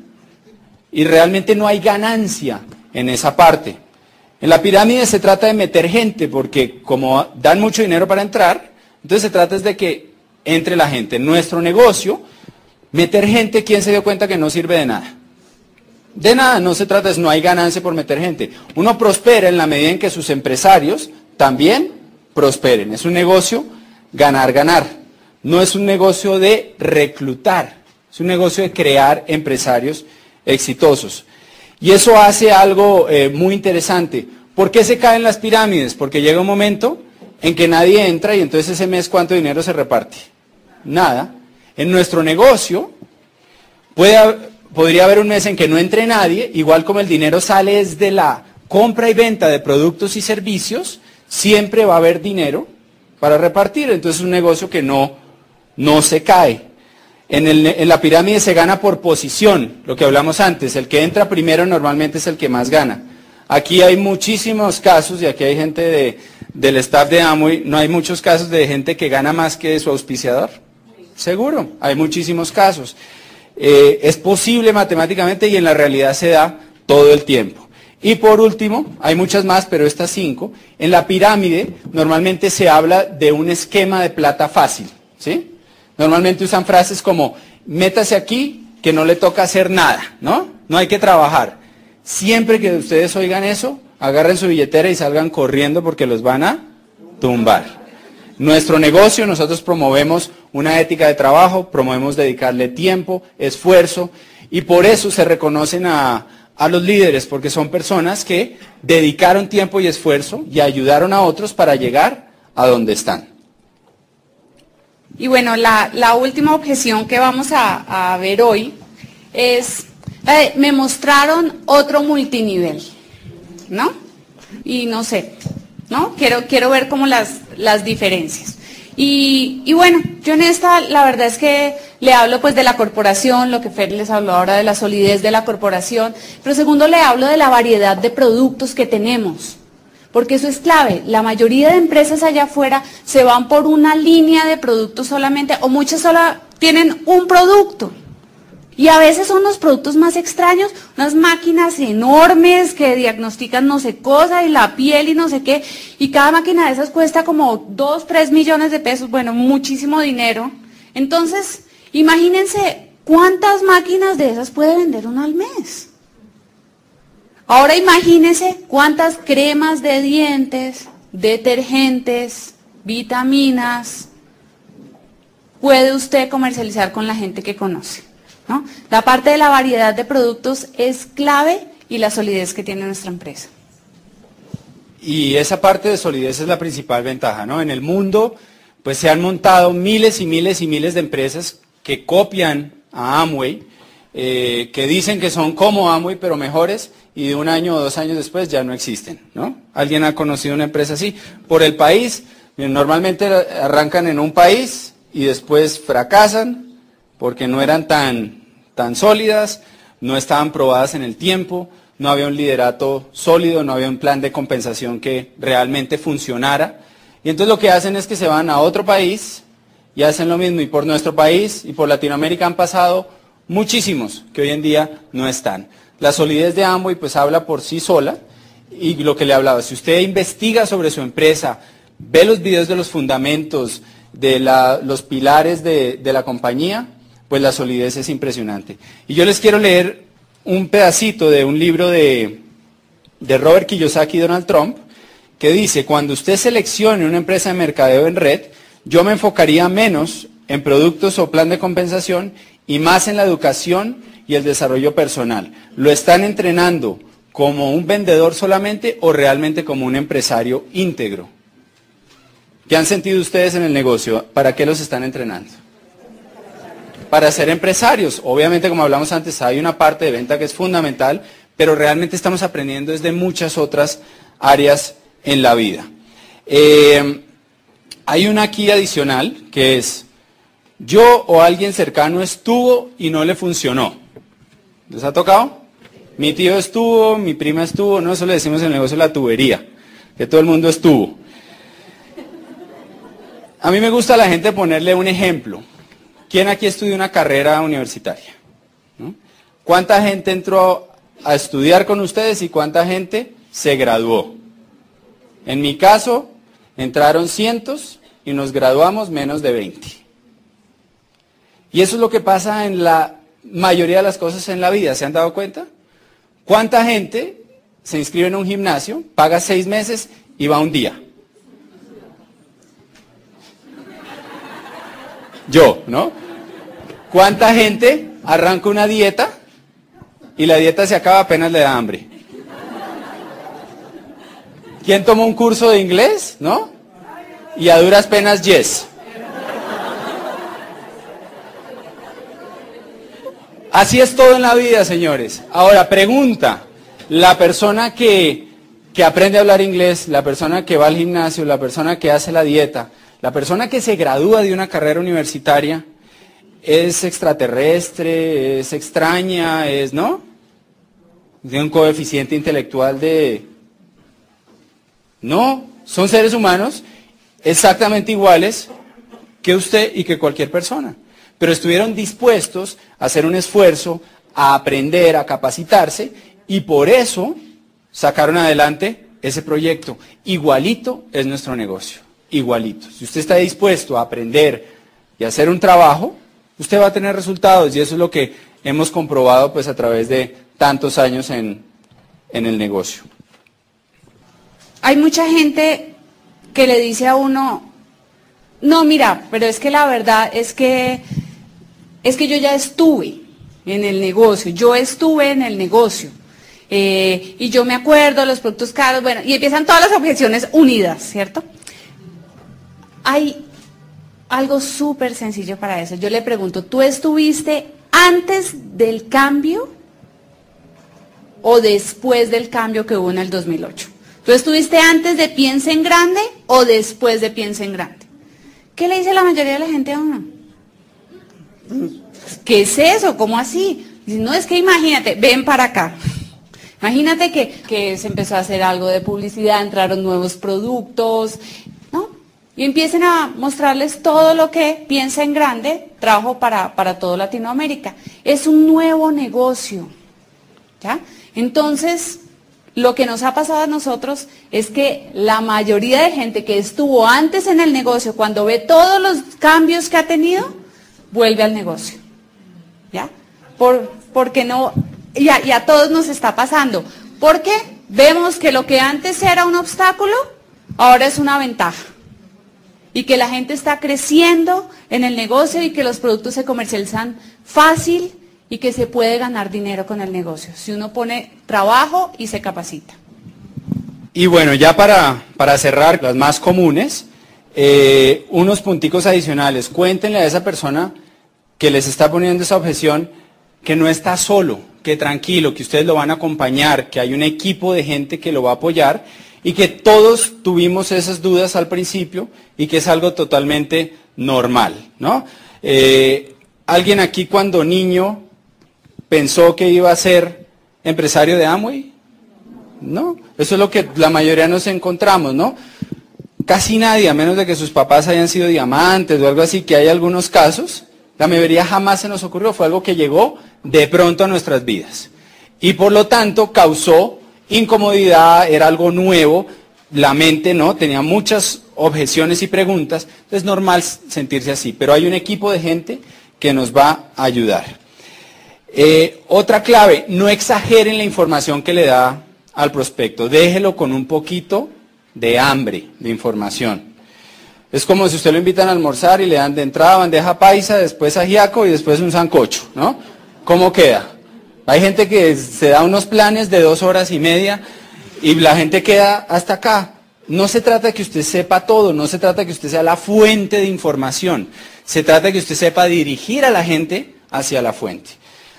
y realmente no hay ganancia en esa parte. En la pirámide se trata de meter gente, porque como dan mucho dinero para entrar, entonces se trata de que entre la gente. En nuestro negocio, meter gente, ¿quién se dio cuenta que no sirve de nada? De nada, no se trata, no hay ganancia por meter gente. Uno prospera en la medida en que sus empresarios también prosperen. Es un negocio ganar, ganar. No es un negocio de reclutar, es un negocio de crear empresarios exitosos. Y eso hace algo eh, muy interesante. ¿Por qué se caen las pirámides? Porque llega un momento en que nadie entra y entonces ese mes cuánto dinero se reparte. Nada. En nuestro negocio podría haber un mes en que no entre nadie, igual como el dinero sale desde la compra y venta de productos y servicios, siempre va a haber dinero para repartir. Entonces es un negocio que no, no se cae. En, la pirámide se gana por posición, lo que hablamos antes. El que entra primero normalmente es el que más gana. Aquí hay muchísimos casos, y aquí hay gente del staff de Amway, no hay muchos casos de gente que gana más que su auspiciador. Seguro, hay muchísimos casos. Eh, es posible matemáticamente y en la realidad se da todo el tiempo. Y por último, hay muchas más, pero estas cinco, en la pirámide normalmente se habla de un esquema de plata fácil. ¿sí? Normalmente usan frases como, métase aquí, que no le toca hacer nada, ¿no? No hay que trabajar. Siempre que ustedes oigan eso, agarren su billetera y salgan corriendo porque los van a tumbar. Nuestro negocio, nosotros promovemos una ética de trabajo, promovemos dedicarle tiempo, esfuerzo, y por eso se reconocen a, a los líderes, porque son personas que dedicaron tiempo y esfuerzo y ayudaron a otros para llegar a donde están. Y bueno, la, última objeción que vamos a, ver hoy es, me mostraron otro multinivel, ¿no? Y no sé, ¿no? Quiero, quiero ver como las, las diferencias. Y, bueno, yo en esta, la verdad es que le hablo pues de la corporación, lo que Fer les habló ahora de la solidez de la corporación, pero segundo le hablo de la variedad de productos que tenemos, porque eso es clave. La mayoría de empresas allá afuera se van por una línea de productos solamente, o muchas solo tienen un producto. Y a veces son los productos más extraños, unas máquinas enormes que diagnostican no sé cosa y la piel y no sé qué. Y cada máquina de esas cuesta como 2, 3 millones de pesos, bueno, muchísimo dinero. Entonces, imagínense cuántas máquinas de esas puede vender uno al mes. Ahora imagínense cuántas cremas de dientes, detergentes, vitaminas puede usted comercializar con la gente que conoce. La parte de la variedad de productos es clave y la solidez que tiene nuestra empresa. Y esa parte de solidez es la principal ventaja, ¿no? En el mundo, pues se han montado miles y miles y miles de empresas que copian a Amway, eh, que dicen que son como Amway, pero mejores, y de un año o dos años después ya no existen, ¿no? ¿Alguien ha conocido una empresa así? Por el país, normalmente arrancan en un país y después fracasan porque no eran tan tan sólidas, no estaban probadas en el tiempo, no había un liderato sólido, no había un plan de compensación que realmente funcionara. Y entonces lo que hacen es que se van a otro país y hacen lo mismo. Y por nuestro país y por Latinoamérica han pasado muchísimos que hoy en día no están. La solidez de Amway pues habla por sí sola y lo que le hablaba, si usted investiga sobre su empresa, ve los videos de los fundamentos, de los pilares de la compañía, pues la solidez es impresionante. Y yo les quiero leer un pedacito de un libro de, Robert Kiyosaki y Donald Trump, que dice, cuando usted seleccione una empresa de mercadeo en red, yo me enfocaría menos en productos o plan de compensación y más en la educación y el desarrollo personal. ¿Lo están entrenando como un vendedor solamente o realmente como un empresario íntegro? ¿Qué han sentido ustedes en el negocio? ¿Para qué los están entrenando? para ser empresarios. Obviamente, como hablamos antes, hay una parte de venta que es fundamental, pero realmente estamos aprendiendo desde muchas otras áreas en la vida. Eh, hay una aquí adicional que es, yo o alguien cercano estuvo y no le funcionó. ¿Les ha tocado? Mi tío estuvo, mi prima estuvo, no, eso le decimos en el negocio de la tubería, que todo el mundo estuvo. A mí me gusta la gente ponerle un ejemplo. ¿Quién aquí estudió una carrera universitaria? ¿Cuánta gente entró a estudiar con ustedes y cuánta gente se graduó? En mi caso, entraron cientos y nos graduamos menos de 20. Y eso es lo que pasa en la mayoría de las cosas en la vida, ¿se han dado cuenta? ¿Cuánta gente se inscribe en un gimnasio, paga seis meses y va un día? Yo, ¿no? ¿Cuánta gente arranca una dieta y la dieta se acaba apenas le da hambre? ¿Quién toma un curso de inglés? ¿No? Y a duras penas yes. Así es todo en la vida, señores. Ahora, pregunta, la persona que, que aprende a hablar inglés, la persona que va al gimnasio, la persona que hace la dieta, la persona que se gradúa de una carrera universitaria, es extraterrestre, es extraña, es, ¿no? Tiene un coeficiente intelectual de... No, son seres humanos exactamente iguales que usted y que cualquier persona. Pero estuvieron dispuestos a hacer un esfuerzo, a aprender, a capacitarse y por eso sacaron adelante ese proyecto. Igualito es nuestro negocio igualito. Si usted está dispuesto a aprender y hacer un trabajo, usted va a tener resultados y eso es lo que hemos comprobado pues a través de tantos años en, en el negocio. Hay mucha gente que le dice a uno, no, mira, pero es que la verdad es que es que yo ya estuve en el negocio, yo estuve en el negocio. eh, y yo me acuerdo, los productos caros, bueno, y empiezan todas las objeciones unidas, ¿cierto? Hay algo súper sencillo para eso. Yo le pregunto, ¿tú estuviste antes del cambio o después del cambio que hubo en el 2008? ¿Tú estuviste antes de Piensa en Grande o después de Piensa en Grande? ¿Qué le dice la mayoría de la gente a uno? ¿Qué es eso? ¿Cómo así? No es que imagínate, ven para acá. Imagínate que, que, se empezó a hacer algo de publicidad, entraron nuevos productos, ¿no? Y empiecen a mostrarles todo lo que piensa en grande, trabajo para, para todo Latinoamérica. Es un nuevo negocio, ¿ya? Entonces, lo que nos ha pasado a nosotros es que la mayoría de gente que estuvo antes en el negocio, cuando ve todos los cambios que ha tenido, vuelve al negocio. ¿Ya? Por, porque no, y a, todos nos está pasando. Porque vemos que lo que antes era un obstáculo, ahora es una ventaja. Y que la gente está creciendo en el negocio y que los productos se comercializan fácil y que se puede ganar dinero con el negocio, si uno pone trabajo y se capacita. Y bueno, ya para, para cerrar, las más comunes, eh, unos punticos adicionales. Cuéntenle a esa persona que les está poniendo esa objeción que no está solo, que tranquilo, que ustedes lo van a acompañar, que hay un equipo de gente que lo va a apoyar y que todos tuvimos esas dudas al principio y que es algo totalmente normal, ¿no? Eh, ¿Alguien aquí cuando niño pensó que iba a ser empresario de Amway? No, eso es lo que la mayoría nos encontramos, ¿no? Casi nadie, a menos de que sus papás hayan sido diamantes o algo así, que hay algunos casos, la mayoría jamás se nos ocurrió, fue algo que llegó de pronto a nuestras vidas. Y por lo tanto causó incomodidad, era algo nuevo, la mente no, tenía muchas objeciones y preguntas, es normal sentirse así, pero hay un equipo de gente que nos va a ayudar. Eh, otra clave, no exageren la información que le da al prospecto, déjelo con un poquito de hambre de información. Es como si usted lo invitan a almorzar y le dan de entrada bandeja paisa, después ajiaco y después un sancocho, ¿no? ¿Cómo queda? Hay gente que se da unos planes de dos horas y media y la gente queda hasta acá. No se trata de que usted sepa todo, no se trata de que usted sea la fuente de información, se trata de que usted sepa dirigir a la gente hacia la fuente.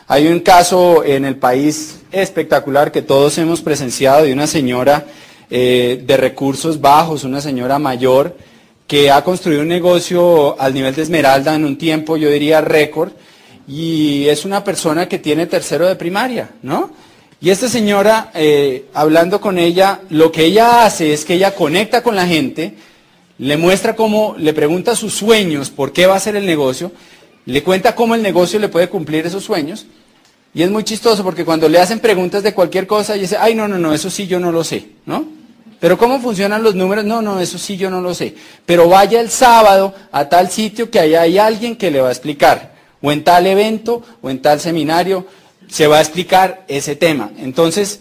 Hay un caso en el país espectacular que todos hemos presenciado de una señora eh, de recursos bajos, una señora mayor, que ha construido un negocio al nivel de Esmeralda en un tiempo, yo diría, récord, y es una persona que tiene tercero de primaria, ¿no? Y esta señora, eh, hablando con ella, lo que ella hace es que ella conecta con la gente, le muestra cómo, le pregunta sus sueños, por qué va a hacer el negocio, le cuenta cómo el negocio le puede cumplir esos sueños, y es muy chistoso porque cuando le hacen preguntas de cualquier cosa, y dice, ay, no, no, no, eso sí yo no lo sé, ¿no? Pero ¿cómo funcionan los números? No, no, eso sí yo no lo sé. Pero vaya el sábado a tal sitio que allá hay alguien que le va a explicar. O en tal evento o en tal seminario se va a explicar ese tema. Entonces,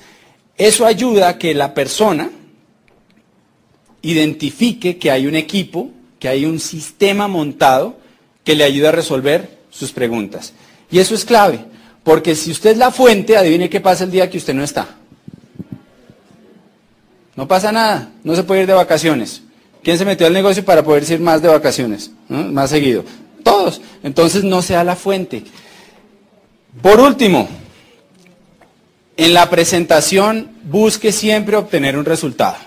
eso ayuda a que la persona identifique que hay un equipo, que hay un sistema montado que le ayuda a resolver sus preguntas. Y eso es clave, porque si usted es la fuente, adivine qué pasa el día que usted no está. No pasa nada, no se puede ir de vacaciones. ¿Quién se metió al negocio para poder ir más de vacaciones? Más seguido. Todos. Entonces no sea la fuente. Por último, en la presentación busque siempre obtener un resultado.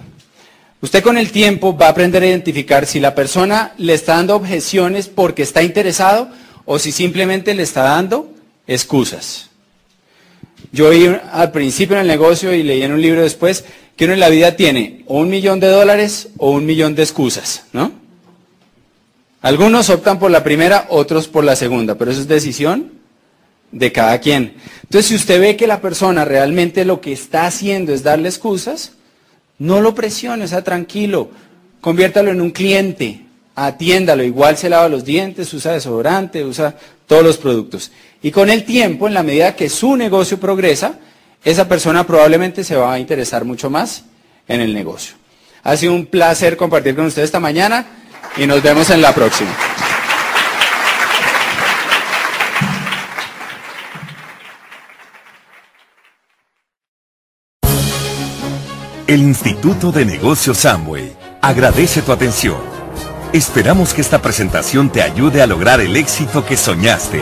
Usted con el tiempo va a aprender a identificar si la persona le está dando objeciones porque está interesado o si simplemente le está dando excusas. Yo oí al principio en el negocio y leí en un libro después que uno en la vida tiene o un millón de dólares o un millón de excusas, ¿no? Algunos optan por la primera, otros por la segunda, pero eso es decisión de cada quien. Entonces, si usted ve que la persona realmente lo que está haciendo es darle excusas, no lo presione, sea tranquilo, conviértalo en un cliente, atiéndalo, igual se lava los dientes, usa desodorante, usa todos los productos. Y con el tiempo, en la medida que su negocio progresa, esa persona probablemente se va a interesar mucho más en el negocio. Ha sido un placer compartir con ustedes esta mañana y nos vemos en la próxima. El Instituto de Negocios Samway agradece tu atención. Esperamos que esta presentación te ayude a lograr el éxito que soñaste.